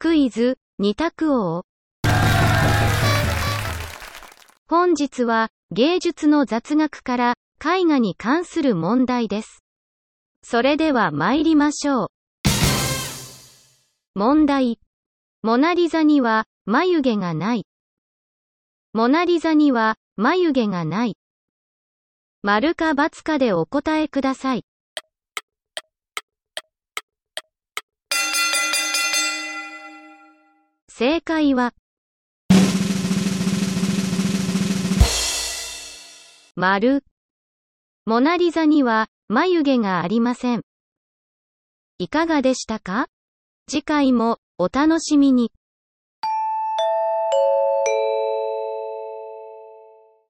クイズ、二択王。本日は、芸術の雑学から、絵画に関する問題です。それでは参りましょう。問題。モナリザには、眉毛がない。モナリザには、眉毛がない。丸か×かでお答えください。正解は、丸。モナリザには眉毛がありません。いかがでしたか？次回もお楽しみに。